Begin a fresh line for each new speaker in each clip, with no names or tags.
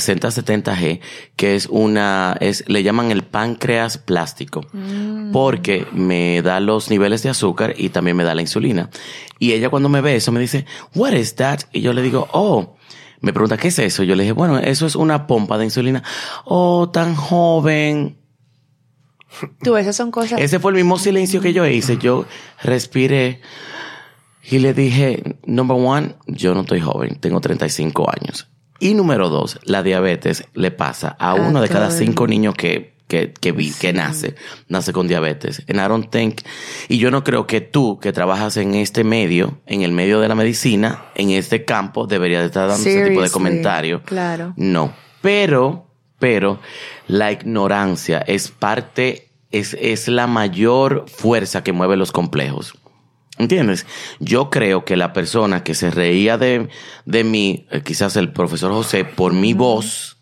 6070G, que es una, es, le llaman el páncreas plástico, porque me da los niveles de azúcar y también me da la insulina. Y ella cuando me ve eso me dice, what is that? Y yo le digo, oh, me pregunta, ¿qué es eso? Yo le dije, bueno, eso es una pompa de insulina. Oh, tan joven.
Tú, esas son cosas.
Ese fue el mismo silencio que yo hice. Yo respiré y le dije, number one, yo no estoy joven, tengo 35 años. Y número dos, la diabetes le pasa a uno de cada cinco niños que, que, que, vi, que nace, nace con diabetes. I don't think, y yo no creo que tú, que trabajas en este medio, en el medio de la medicina, en este campo, deberías estar dando ese tipo de comentario.
claro.
No. Pero, pero, la ignorancia es parte, es, es la mayor fuerza que mueve los complejos. ¿Entiendes? Yo creo que la persona que se reía de, de mí, eh, quizás el profesor José, por mi voz,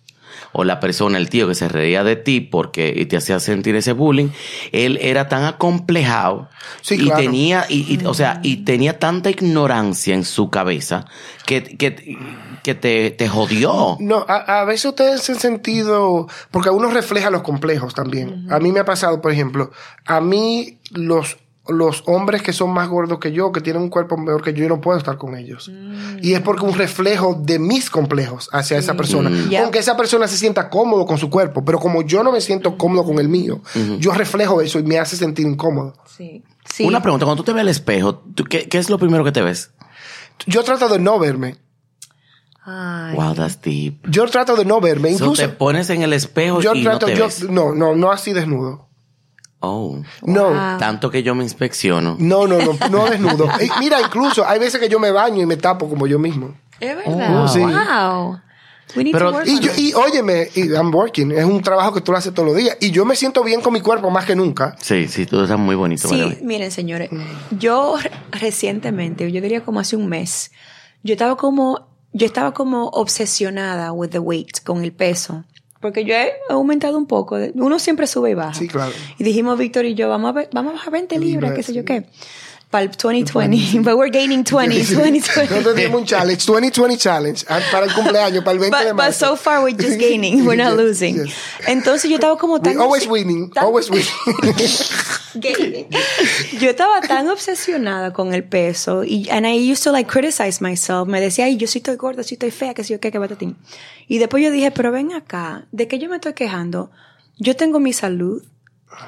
o la persona, el tío que se reía de ti porque y te hacía sentir ese bullying, él era tan acomplejado
Sí,
y
claro.
tenía, y, y, o sea, y tenía tanta ignorancia en su cabeza que, que, que te, te jodió.
No, a, a veces ustedes han sentido, porque a uno refleja los complejos también. A mí me ha pasado, por ejemplo, a mí los, los hombres que son más gordos que yo, que tienen un cuerpo mejor que yo, yo no puedo estar con ellos. Y es porque un reflejo de mis complejos hacia esa persona.
Ya.
Aunque esa persona se sienta cómodo con su cuerpo, pero como yo no me siento cómodo con el mío, yo reflejo eso y me hace sentir incómodo.
Sí. Sí.
Una pregunta, cuando tú te ves al espejo, ¿tú qué, ¿qué es lo primero que te ves?
Yo trato de no verme.
Ay.
Wow, that's deep.
Yo trato de no verme.
So,
Incluso
te pones en el espejo
yo
y
trato,
no te
yo,
ves.
no, no, no así desnudo.
Oh.
No.
Wow.
Tanto que yo me inspecciono.
No, no, no, no desnudo. Eh, Mira, incluso hay veces que yo me baño y me tapo como yo mismo.
Es verdad.
Oh, sí.
Wow. We need
Pero-
to work
Y, yo, y óyeme, y I'm working, es un trabajo que tú lo haces todos los días. Y yo me siento bien con mi cuerpo más que nunca.
Sí, sí, tú estás muy bonito.
Sí, miren, señores, yo re- recientemente, yo diría como hace un mes, yo estaba como, yo estaba como obsesionada with the weight, con el peso. Porque yo he aumentado un poco. Uno siempre sube y baja.
Sí, claro.
Y dijimos, Víctor y yo, vamos a, ver- vamos a bajar 20 libras,
Libras,
qué sé yo qué. Para el 2020. But we're gaining 20, 20,
Nosotros dimos un challenge, 2020 challenge, ah, para el cumpleaños, para el 20 de
But, but
marzo.
so far we're just gaining, we're not
Yes,
losing.
yes.
Entonces yo estaba como tan...
always
obse-
winning,
tan-
always winning.
Gaining. Yo estaba tan obsesionada con el peso y and I used to like criticize myself. Me decía, ay, yo sí estoy gorda, sí estoy fea, que sí yo qué, que batatín. Y después yo dije, pero ven acá, ¿de qué yo me estoy quejando? Yo tengo mi salud.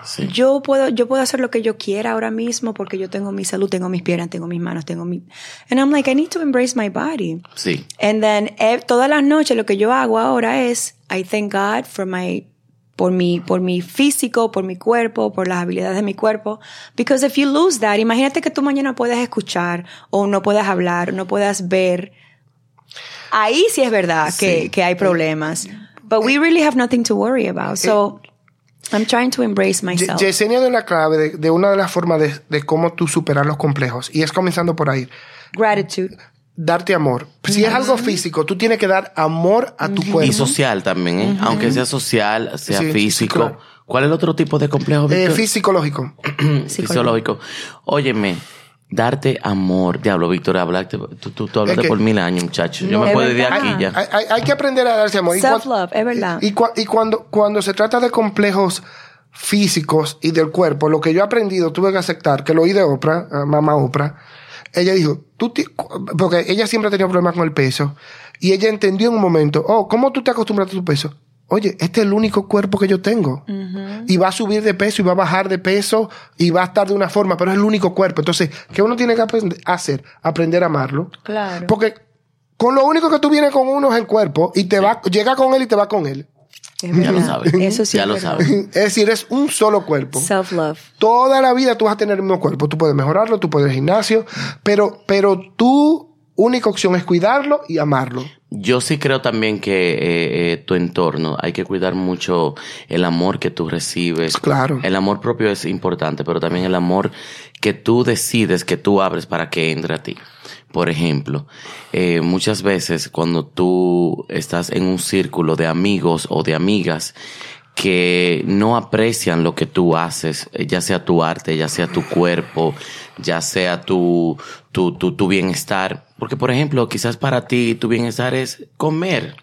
Sí.
Yo puedo, yo puedo hacer lo que yo quiera ahora mismo porque yo tengo mi salud, tengo mis piernas, tengo mis manos, tengo mi... And I'm like, I need to embrace my body.
Sí.
And then eh, todas las noches lo que yo hago ahora es I thank God for my por mi por mi físico, por mi cuerpo, por las habilidades de mi cuerpo, because if you lose that, imagínate que tú mañana puedas escuchar o no puedas hablar, no puedas ver. Ahí sí es verdad que, que hay problemas. But we really have nothing to worry about. So I'm trying to embrace
Ye-
myself.
Yesenia dio la clave de, de una de las formas de, de cómo tú superar los complejos. Y es comenzando por ahí.
Gratitude.
Darte amor. Si es algo físico, tú tienes que dar amor a tu
Y
cuerpo.
social también, ¿eh? Aunque sea social, sea
Sí,
físico.
claro.
¿Cuál es el otro tipo de complejo,
Eh, fisiológico.
Fisiológico. Óyeme, darte amor. Diablo, Víctor, hablaste, tú, tú, tú hablaste
Es que-
por mil años, muchacho. Yo
No,
me
es
puedo ir de aquí ya.
Hay, hay- hay que aprender a darse amor.
Self-love, es verdad.
Y, cua- y cuando, cuando se trata de complejos físicos y del cuerpo, lo que yo he aprendido, tuve que aceptar, que lo oí de Oprah, mamá Oprah, ella dijo, tú porque ella siempre ha tenido problemas con el peso, y ella entendió en un momento, oh, ¿cómo tú te acostumbras a tu peso? Oye, este es el único cuerpo que yo tengo. Y va a subir de peso y va a bajar de peso y va a estar de una forma, pero es el único cuerpo. Entonces, ¿qué uno tiene que aprender- hacer? Aprender a amarlo.
Claro.
Porque con lo único que tú vienes con uno es el cuerpo y te va, llega con él y te va con él.
Es
Ya lo
verdad.
sabes.
Eso sí
ya
es
lo sabes.
Es decir, es un solo cuerpo.
Self-love.
Toda la vida tú vas a tener el mismo cuerpo. Tú puedes mejorarlo, tú puedes ir al gimnasio, pero, pero tu única opción es cuidarlo y amarlo.
Yo sí creo también que eh, eh, tu entorno, hay que cuidar mucho el amor que tú recibes.
Claro.
El amor propio es importante, pero también el amor que tú decides, que tú abres para que entre a ti. Por ejemplo, eh, muchas veces cuando tú estás en un círculo de amigos o de amigas que no aprecian lo que tú haces, eh, ya sea tu arte, ya sea tu cuerpo, ya sea tu, tu, tu, tu bienestar. Porque, por ejemplo, quizás para ti tu bienestar es comer.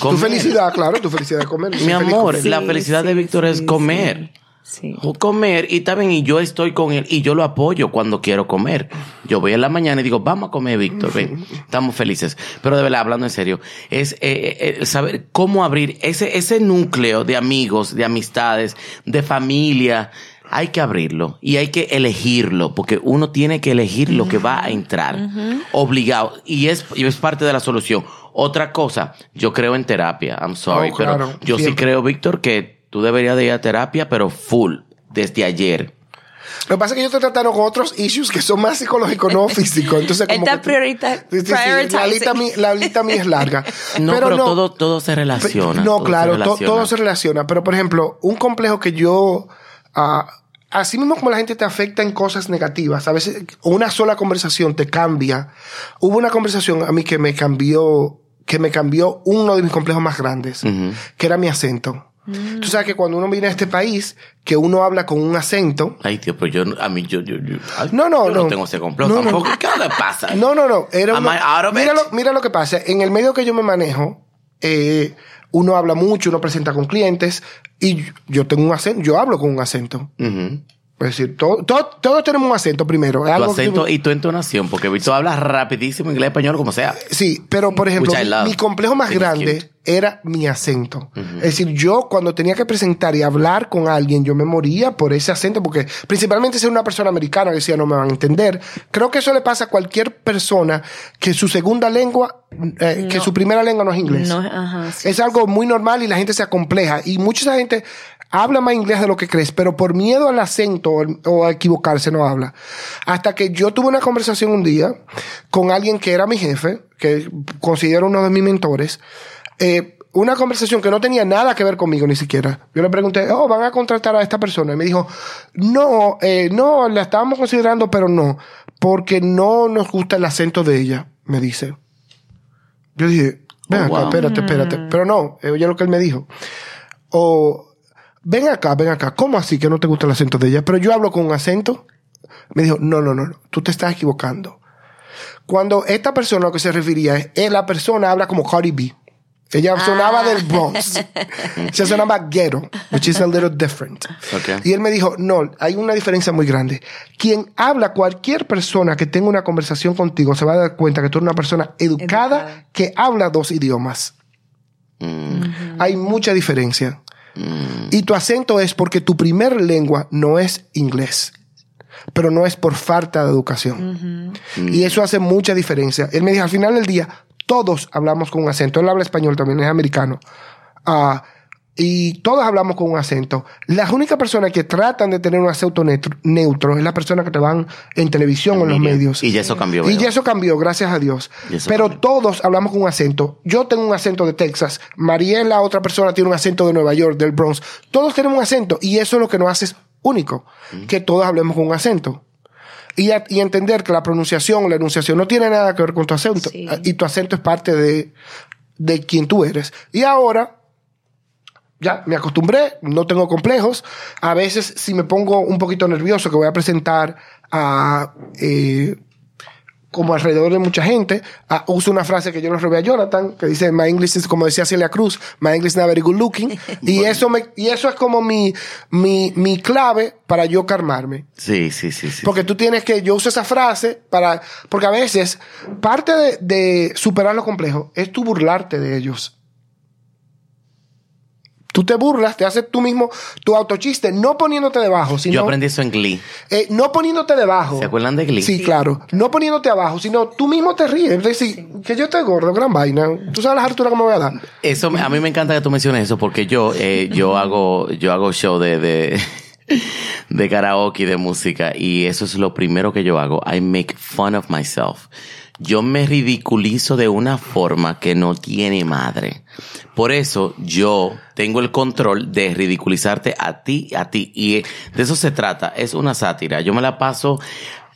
Tu felicidad, claro, tu felicidad de comer.
Mi amor, la
Sí,
felicidad de
sí,
Víctor es
sí,
comer.
Sí.
Comer y también y yo estoy con él y yo lo apoyo cuando quiero comer. Yo voy en la mañana y digo, vamos a comer, Víctor, ven, estamos felices. Pero de verdad, hablando en serio, es eh, eh, saber cómo abrir ese, ese núcleo de amigos, de amistades, de familia. Hay que abrirlo y hay que elegirlo porque uno tiene que elegir lo que va a entrar. Obligado. Y es, y es parte de la solución. Otra cosa, yo creo en terapia. I'm sorry,
Oh, claro,
pero yo sí
siempre.
creo, Víctor, que tú deberías de ir a terapia, pero full, desde ayer.
Lo que pasa es que yo estoy tratando con otros issues que son más psicológicos, no físicos. Entonces, como tú-
priorita-
Sí, sí, sí,
prioritizing.
La lista, mi- la lista mía es larga.
No, pero, todo, todo se relaciona.
no,
todo se
claro, to- todo se relaciona. Pero, por ejemplo, un complejo que yo. ah, así mismo como la gente te afecta en cosas negativas, a veces una sola conversación te cambia. Hubo una conversación a mí que me cambió, que me cambió uno de mis complejos más grandes, que era mi acento. Tú sabes que cuando uno viene a este país, que uno habla con un acento,
Ay, tío, pero yo, a mí, yo, yo, yo, ay,
No, no,
yo no.
no.
tengo ese complot
No, no.
tampoco. ¿Qué le pasa?
No, no, no. Era
Am
uno-
I out of
mira,
it?
lo, mira lo que pasa. En el medio que yo me manejo, eh, uno habla mucho, uno presenta con clientes y yo tengo un acento, yo hablo con un acento.
Ujú.
Es decir, todo- todo- todos tenemos un acento primero. Es
Tu
algo que-
acento y tu entonación, porque Víctor habla rapidísimo inglés, español, como sea.
Sí, pero por ejemplo, mi, complejo más
it's
grande
cute.
era mi acento. Es decir, yo cuando tenía que presentar y hablar con alguien, yo me moría por ese acento, porque principalmente ser una persona americana que decía no me van a entender. Creo que eso le pasa a cualquier persona que su segunda lengua, eh, que su primera lengua no es inglés.
No, ajá, sí.
Es algo muy normal y la gente se acompleja. Y mucha gente habla más inglés de lo que crees, pero por miedo al acento o, a equivocarse no habla. Hasta que yo tuve una conversación un día con alguien que era mi jefe, que considero uno de mis mentores. eh, una conversación que no tenía nada que ver conmigo ni siquiera. Yo le pregunté, oh, van a contratar a esta persona. Y me dijo, no, eh, no, la estábamos considerando, pero no, porque no nos gusta el acento de ella, me dice. Yo dije, ven
Oh, wow.
espérate, espérate. Pero no, eh, oye lo que él me dijo. O, ven acá, ven acá. ¿Cómo así que no te gusta el acento de ella? Pero yo hablo con un acento. Me dijo, no, no, no, no, tú te estás equivocando. Cuando esta persona a lo que se refería es, eh, la persona habla como Cardi B. Ella sonaba del Bronx. se sonaba ghetto, which is a little different.
Ok.
Y él me dijo, no, hay una diferencia muy grande. Quien habla, cualquier persona que tenga una conversación contigo se va a dar cuenta que tú eres una persona educada,
Educada.
que habla dos idiomas.
Mm,
Hay mucha diferencia.
Mm.
Y tu acento es porque tu primer lengua no es inglés, pero no es por falta de educación. Y eso hace mucha diferencia. Él me dijo, al final del día, todos hablamos con un acento. Él habla español también, es americano. Ah, y todos hablamos con un acento. Las únicas personas que tratan de tener un acento neutro, neutro es la persona que te van en televisión o en los medios.
Y ya eso cambió.
Y ya eso cambió, gracias a Dios. Pero
cambió.
todos hablamos con un acento. Yo tengo un acento de Texas. Mariela, otra persona, tiene un acento de Nueva York, del Bronx. Todos tenemos un acento. Y eso es lo que nos hace único. Que todos hablemos con un acento. Y, a- y entender que la pronunciación, la enunciación no tiene nada que ver con tu acento.
Sí.
Y tu acento es parte de, de quien tú eres. Y ahora, ya me acostumbré, no tengo complejos. A veces, si me pongo un poquito nervioso, que voy a presentar a. eh, como alrededor de mucha gente, ah, uso una frase que yo le robé a Jonathan, que dice, my English is, como decía Celia Cruz, my English is not very good looking. y eso me, y eso es como mi, mi, mi clave para yo calmarme.
Sí, sí, sí, sí.
Porque tú tienes que, yo uso esa frase para, porque a veces parte de, de superar los complejos es tú burlarte de ellos. Tú te burlas, te haces tú mismo tu autochiste, no poniéndote debajo, sino,
Yo aprendí eso en Glee.
eh, no poniéndote debajo.
¿Se acuerdan de Glee?
Sí, claro. No poniéndote abajo, sino tú mismo te ríes. Es decir, que yo estoy gordo, gran vaina. Tú sabes las alturas que me voy a dar.
Eso, a mí me encanta que tú menciones eso porque yo, eh, yo hago, yo hago show de, de, de karaoke, de música y eso es lo primero que yo hago. I make fun of myself. Yo me ridiculizo de una forma que no tiene madre. Por eso yo tengo el control de ridiculizarte a ti, a ti. Y de eso se trata. Es una sátira. Yo me la paso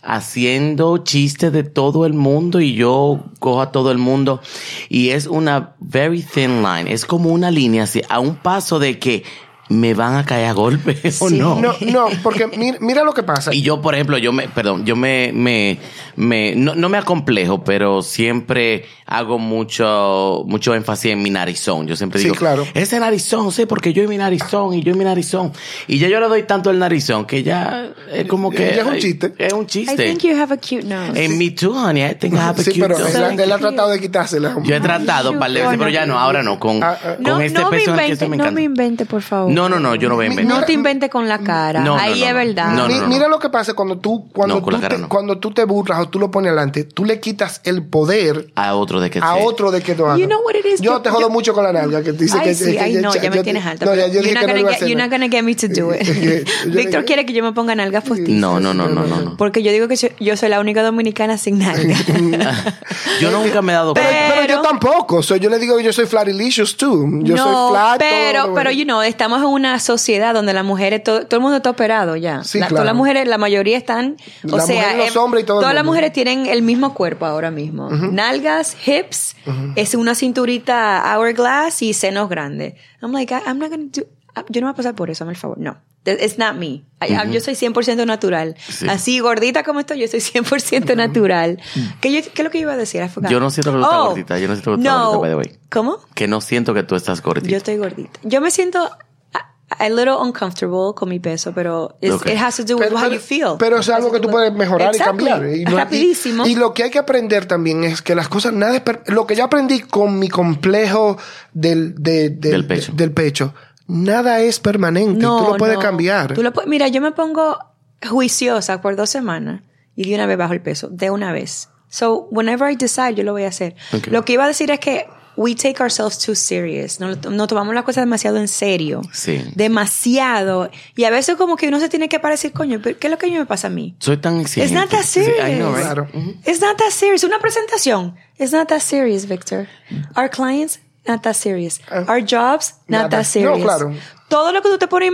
haciendo chistes de todo el mundo y yo cojo a todo el mundo y es una very thin line, es como una línea así, a un paso de que me van a caer a golpes o
Sí.
no.
No, no, porque mira, mira lo que pasa.
Y yo, por ejemplo, yo me, perdón, yo me, me, me, no, no me acomplejo, pero siempre hago mucho, mucho énfasis en mi narizón. Yo siempre
Sí,
digo,
claro.
ese narizón, sí, porque yo y mi narizón, y yo y mi narizón. Y ya yo le doy tanto el narizón que ya es como que.
Ya es un chiste.
Es un
I
chiste.
think you have a cute nose.
En me too, honey. I think I have a
Sí,
cute
pero
nose.
él, ha- él tratado de quitársela.
Yo he tratado un par de veces, pero ya no, ahora no. Con,
Ah, ah.
con
no,
este
no
el que estoy me
no
encanta.
me invente, por favor.
No, no, no, yo no voy a inventar.
No te invente con la cara.
No, no,
Ahí
no,
es
no.
verdad.
No,
Mi-
no,
Mira lo que pasa cuando tú, cuando, tú te,
no.
cuando tú te burlas o tú lo pones adelante, tú le quitas el poder
A otro de que
a otro de que lo haga.
You know what it is?
Yo te jodo
yo-
mucho con la nalga que dice
Ay,
que,
sí,
que-
ay,
que-
no, ya me tienes alta.
No, ya yo
you're, not
que no
gonna get, you're not gonna get me to do it. Víctor quiere que yo me ponga nalgas postizas.
No, no, no, no, no.
Porque yo digo que yo, soy la única dominicana sin nalga.
Yo nunca me he dado
Pero,
cuenta.
pero yo tampoco. Yo le digo que yo soy flatilicious too. Yo
no,
soy flat.
pero, pero, you know, estamos en una sociedad donde las mujeres, todo, todo el mundo está operado ya.
Sí,
La-
claro.
Todas las mujeres, la mayoría están, o
Las
sea,
mujeres, los
eh,
hombres y todo el
todas las mujeres tienen el mismo cuerpo ahora mismo. Nalgas, hips, es una cinturita hourglass y senos grandes. I'm like, I- I'm not gonna do, yo no voy a pasar por eso, hazme el favor. No. It's not me. I- I- Yo soy 100% natural.
Sí.
Así gordita como estoy, yo soy 100% natural. ¿Qué, yo- ¿Qué es lo que iba a decir? Forgot.
Yo no siento que tú estás
Oh,
gordita, yo no siento que tú estás
no.
gordita, by the way.
¿Cómo?
Que no siento que tú estás gordita.
Yo estoy gordita. Yo me siento a, little uncomfortable con mi peso, pero it's-
Okay.
it has to do with
Pero,
how
pero-
you feel.
pero es algo que tú puedes mejorar
Exactly.
y cambiar. Y, no-
Rapidísimo.
Y, lo que hay que aprender también es que las cosas, nada es per- Lo que yo aprendí con mi complejo del, de- de-
Del pecho.
del pecho, nada es permanente. tú lo puedes
no.
cambiar.
Tú lo mira, yo me pongo juiciosa por dos semanas y de una vez bajo el peso, de una vez. So, whenever I decide, yo lo voy a hacer.
Okay.
Lo que iba a decir es que we take ourselves too serious. No, no tomamos las cosas demasiado en serio.
Sí.
Demasiado. Y a veces como que uno se tiene que parecer, coño, ¿pero ¿qué es lo que a mí me pasa a mí?
Soy tan exigente.
It's not that
Sí,
serious.
I know, right?
Claro.
It's not that serious. Una presentación. It's not that serious, Victor. Our clients, not that serious. Our jobs, not
Nada.
that serious.
No, claro.
Todo lo que tú te pones,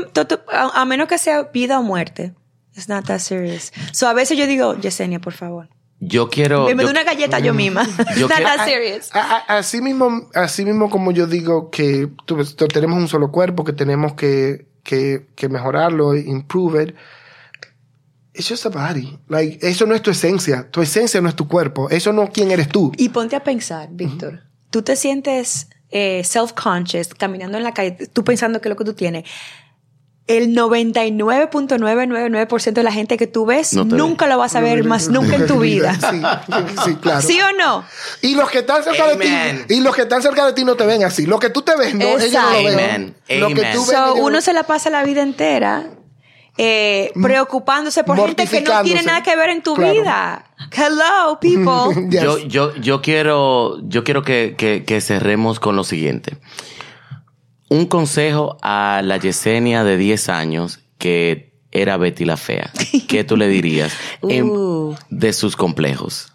a, a menos que sea vida o muerte, it's not that serious. So a veces yo digo, Yesenia, por favor.
Yo quiero.
me
yo-
doy una galleta yo misma. it's
Yo
not
quiero-
that serious.
A- a- Así mismo, así mismo como yo digo que tú ves, tú- tenemos un solo cuerpo, que tenemos que, que, que mejorarlo, improve it. It's just a body. Like, eso no es tu esencia. Tu esencia no es tu cuerpo. Eso no es quién eres tú.
Y ponte a pensar, Víctor. Tú te sientes eh, self-conscious caminando en la calle, tú pensando que es lo que tú tienes. El 99.999% de la gente que tú ves
No
nunca lo vas a ver más nunca en tu vida.
Sí, sí, claro.
¿Sí o no?
Y los que están cerca
Amen.
de ti, y los que están cerca de ti no te ven así. Lo que tú te ves, no, ellos no lo ven.
Amen.
Lo que
Amen.
tú ves,
So,
ellos no-
uno se la pasa la vida entera eh, preocupándose por gente que no tiene nada que ver en tu
Claro.
vida. Hello, people.
Yes.
Yo, yo, yo quiero, yo quiero que, que, que cerremos con lo siguiente. Un consejo a la Yesenia de 10 años que era Betty la Fea. ¿Qué tú le dirías en-
Uh.
de sus complejos?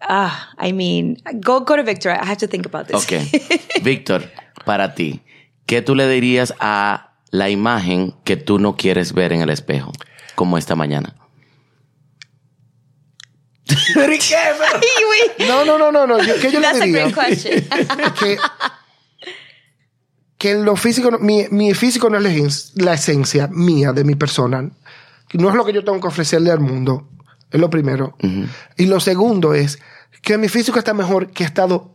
Ah, I mean, go, go to Victor. I have to think about this.
Ok. Víctor, para ti, ¿qué tú le dirías a la imagen que tú no quieres ver en el espejo? Como esta mañana. ¿Pero y qué? Pero-
Ay, güey.
No, no, no, no, no. ¿Qué yo le
That's a
diría?
great question.
que, que lo físico, no- mi, mi físico no es la, esencia mía, de mi persona. No es lo que yo tengo que ofrecerle al mundo. Es lo primero. Y lo segundo es que mi físico está mejor que ha estado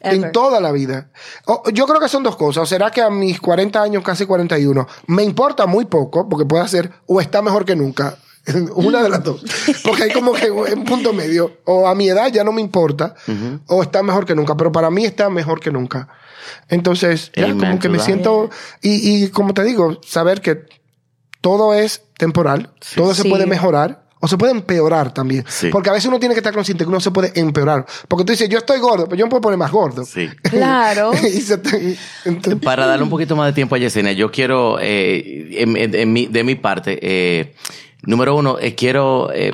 Ever.
en toda la vida. O- yo creo que son dos cosas. O será que a mis 40 años, casi 41, me importa muy poco, porque puede ser, o está mejor que nunca. Una de las dos. Porque hay como que un punto medio. O a mi edad ya no me importa, o está mejor que nunca. Pero para mí está mejor que nunca. Entonces, ya
Amen
como que me siento. Y, y como te digo, saber que todo es temporal, todo se
Sí.
puede mejorar. O se puede empeorar también.
Sí.
Porque a veces uno tiene que estar consciente que uno se puede empeorar. Porque tú dices, yo estoy gordo, pero yo me puedo poner más gordo.
Sí.
Claro.
y se te- entonces-
Para darle un poquito más de tiempo a Yesenia, yo quiero, eh, en- en- en mi- de mi parte, eh, número uno, eh, quiero, eh,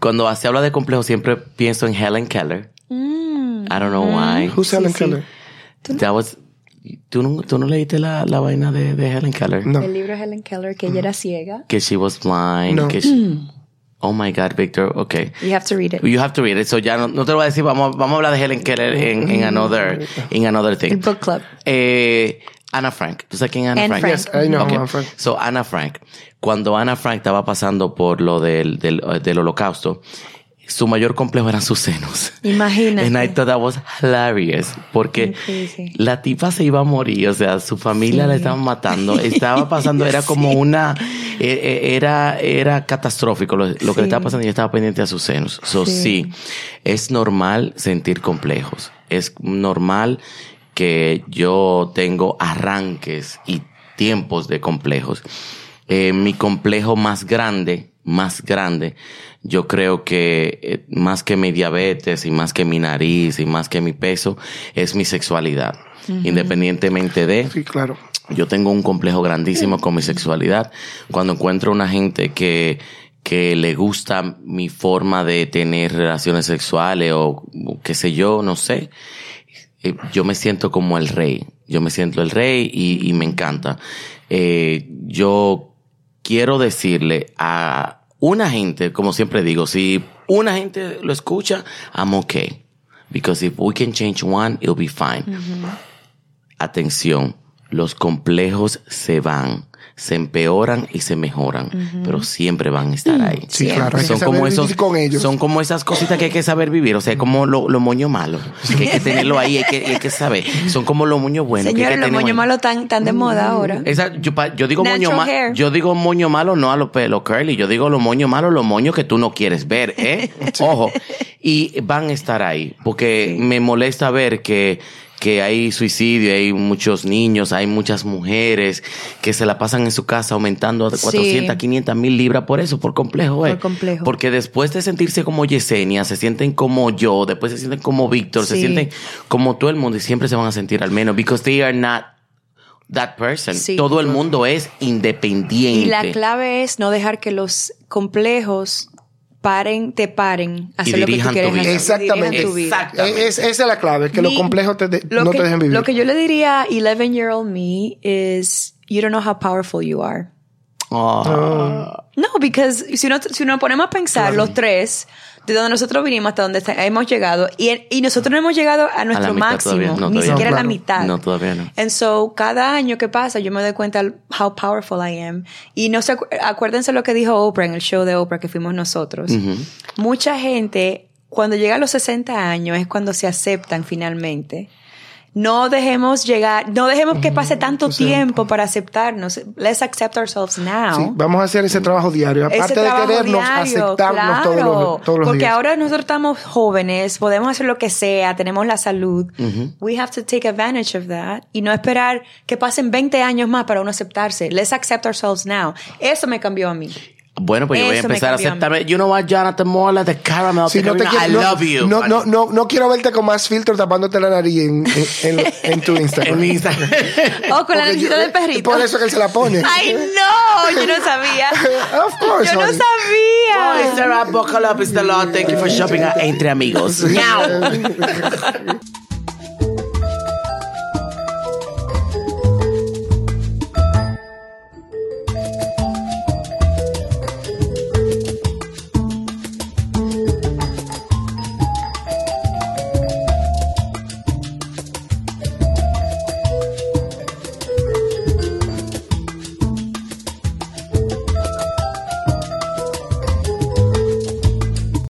cuando se habla de complejo, siempre pienso en Helen Keller.
Mm.
I don't know why.
Who's Helen Keller?
That was, ¿tú, no, tú no leíste la, la vaina de, de Helen Keller?
No.
El libro de Helen Keller, que ella era ciega.
Que she was blind.
No.
Que she- oh my God, Victor. Okay.
You have to read it.
You have to read it. So ya no, no te lo voy a decir. Vamos, vamos a hablar de Helen Keller en, en another, en another thing.
El book club.
Eh, Ana Frank. ¿Tú sabes quién es Ana
Anne
Frank?
Frank.
Yes, I know
Okay.
Anne Frank.
So, Ana Frank. Cuando Ana Frank estaba pasando por lo del, del, del holocausto, su mayor complejo eran sus senos.
Imagínate.
And I thought that was hilarious. Porque la tipa se iba a morir. O sea, su familia
Sí.
la estaban matando. Estaba pasando, era como una, eh, eh, era, era catastrófico lo, lo que le estaba pasando y estaba pendiente a sus senos. So,
Sí.
sí, es normal sentir complejos. Es normal que yo tengo arranques y tiempos de complejos. Eh, mi complejo más grande, más grande, yo creo que eh, más que mi diabetes y más que mi nariz y más que mi peso, es mi sexualidad. Independientemente de,
Sí, claro.
yo tengo un complejo grandísimo con mi sexualidad. Cuando encuentro una gente que, que le gusta mi forma de tener relaciones sexuales o o qué sé yo, no sé, eh, yo me siento como el rey. Yo me siento el rey y, y me encanta. Eh, yo quiero decirle a una gente, como siempre digo, si una gente lo escucha, I'm okay. Because if we can change one, it'll be fine atención, los complejos se van, se empeoran y se mejoran, pero siempre van a estar ahí.
Sí,
Siempre.
claro. Hay que
Son
saber
como esos,
con ellos.
son como esas cositas que hay que saber vivir, o sea, como lo, lo moño malo, que hay que tenerlo ahí, hay que, hay que saber. Son como los moños buenos. que hay
Señores, los moños malos tan, tan de moda ahora.
Esa, yo, yo digo moño malo, yo digo moño malo no a los pelos curly, yo digo los moños malos, los moños que tú no quieres ver, ¿eh? Ojo. Y van a estar ahí, porque me molesta ver que, que hay suicidio, hay muchos niños, hay muchas mujeres que se la pasan en su casa aumentando de
Sí.
400, 500 mil libras por eso, por complejo, ¿eh?
Por complejo.
Porque después de sentirse como Yesenia, se sienten como yo, después se sienten como Víctor, se
Sí.
sienten como todo el mundo y siempre se van a sentir al menos, because they are not that person.
Sí.
Todo el mundo es independiente.
Y la clave es no dejar que los complejos paren, te paren, hacer lo que tú quieres
vida.
hacer,
Exactamente.
tu vida.
Exactamente.
Es, esa es la clave, que los
Mi-
complejos te de-
lo
no
que,
te dejen vivir.
Lo que yo le diría a 11 year old me is, you don't know how powerful you are.
Oh.
No, because si no, si nos ponemos a pensar los tres, de donde nosotros vinimos hasta donde está- hemos llegado, y, y nosotros no hemos llegado a nuestro máximo,
no,
ni
todavía
siquiera
no.
a la mitad.
No, todavía no.
And so, cada año que pasa, yo me doy cuenta how powerful I am. Y no se, acu- acuérdense lo que dijo Oprah en el show de Oprah que fuimos nosotros. Mucha gente, cuando llega a los 60 años, es cuando se aceptan finalmente. No dejemos llegar, no dejemos que pase tanto tiempo para aceptarnos. Let's accept ourselves now.
Sí, vamos a hacer ese trabajo diario. Aparte de querernos,
diario,
aceptarnos todos
claro.
los, todos los
Porque
días.
ahora nosotros estamos jóvenes, podemos hacer lo que sea, tenemos la salud. We have to take advantage of that y no esperar que pasen 20 años más para uno aceptarse. Let's accept ourselves now. Eso me cambió a mí.
Bueno, pues yo voy a
Eso me
empezar a
cambió a mí.
aceptarme. You know what, Jonathan Mola, the caramel,
Si
the
no te
I
quiero-
love you.
No, no, no, no quiero verte con más filtro tapándote la nariz en, en, en- en tu Instagram.
En mi Instagram.
Oh, con la
Porque yo-
nariz del perrito.
Por eso que él se la pone.
Ay, no, yo no sabía.
Of course,
Yo no
honey.
sabía.
Well, Sarah, buckle up, it's the law. Thank you for shopping at Entre Amigos. Now.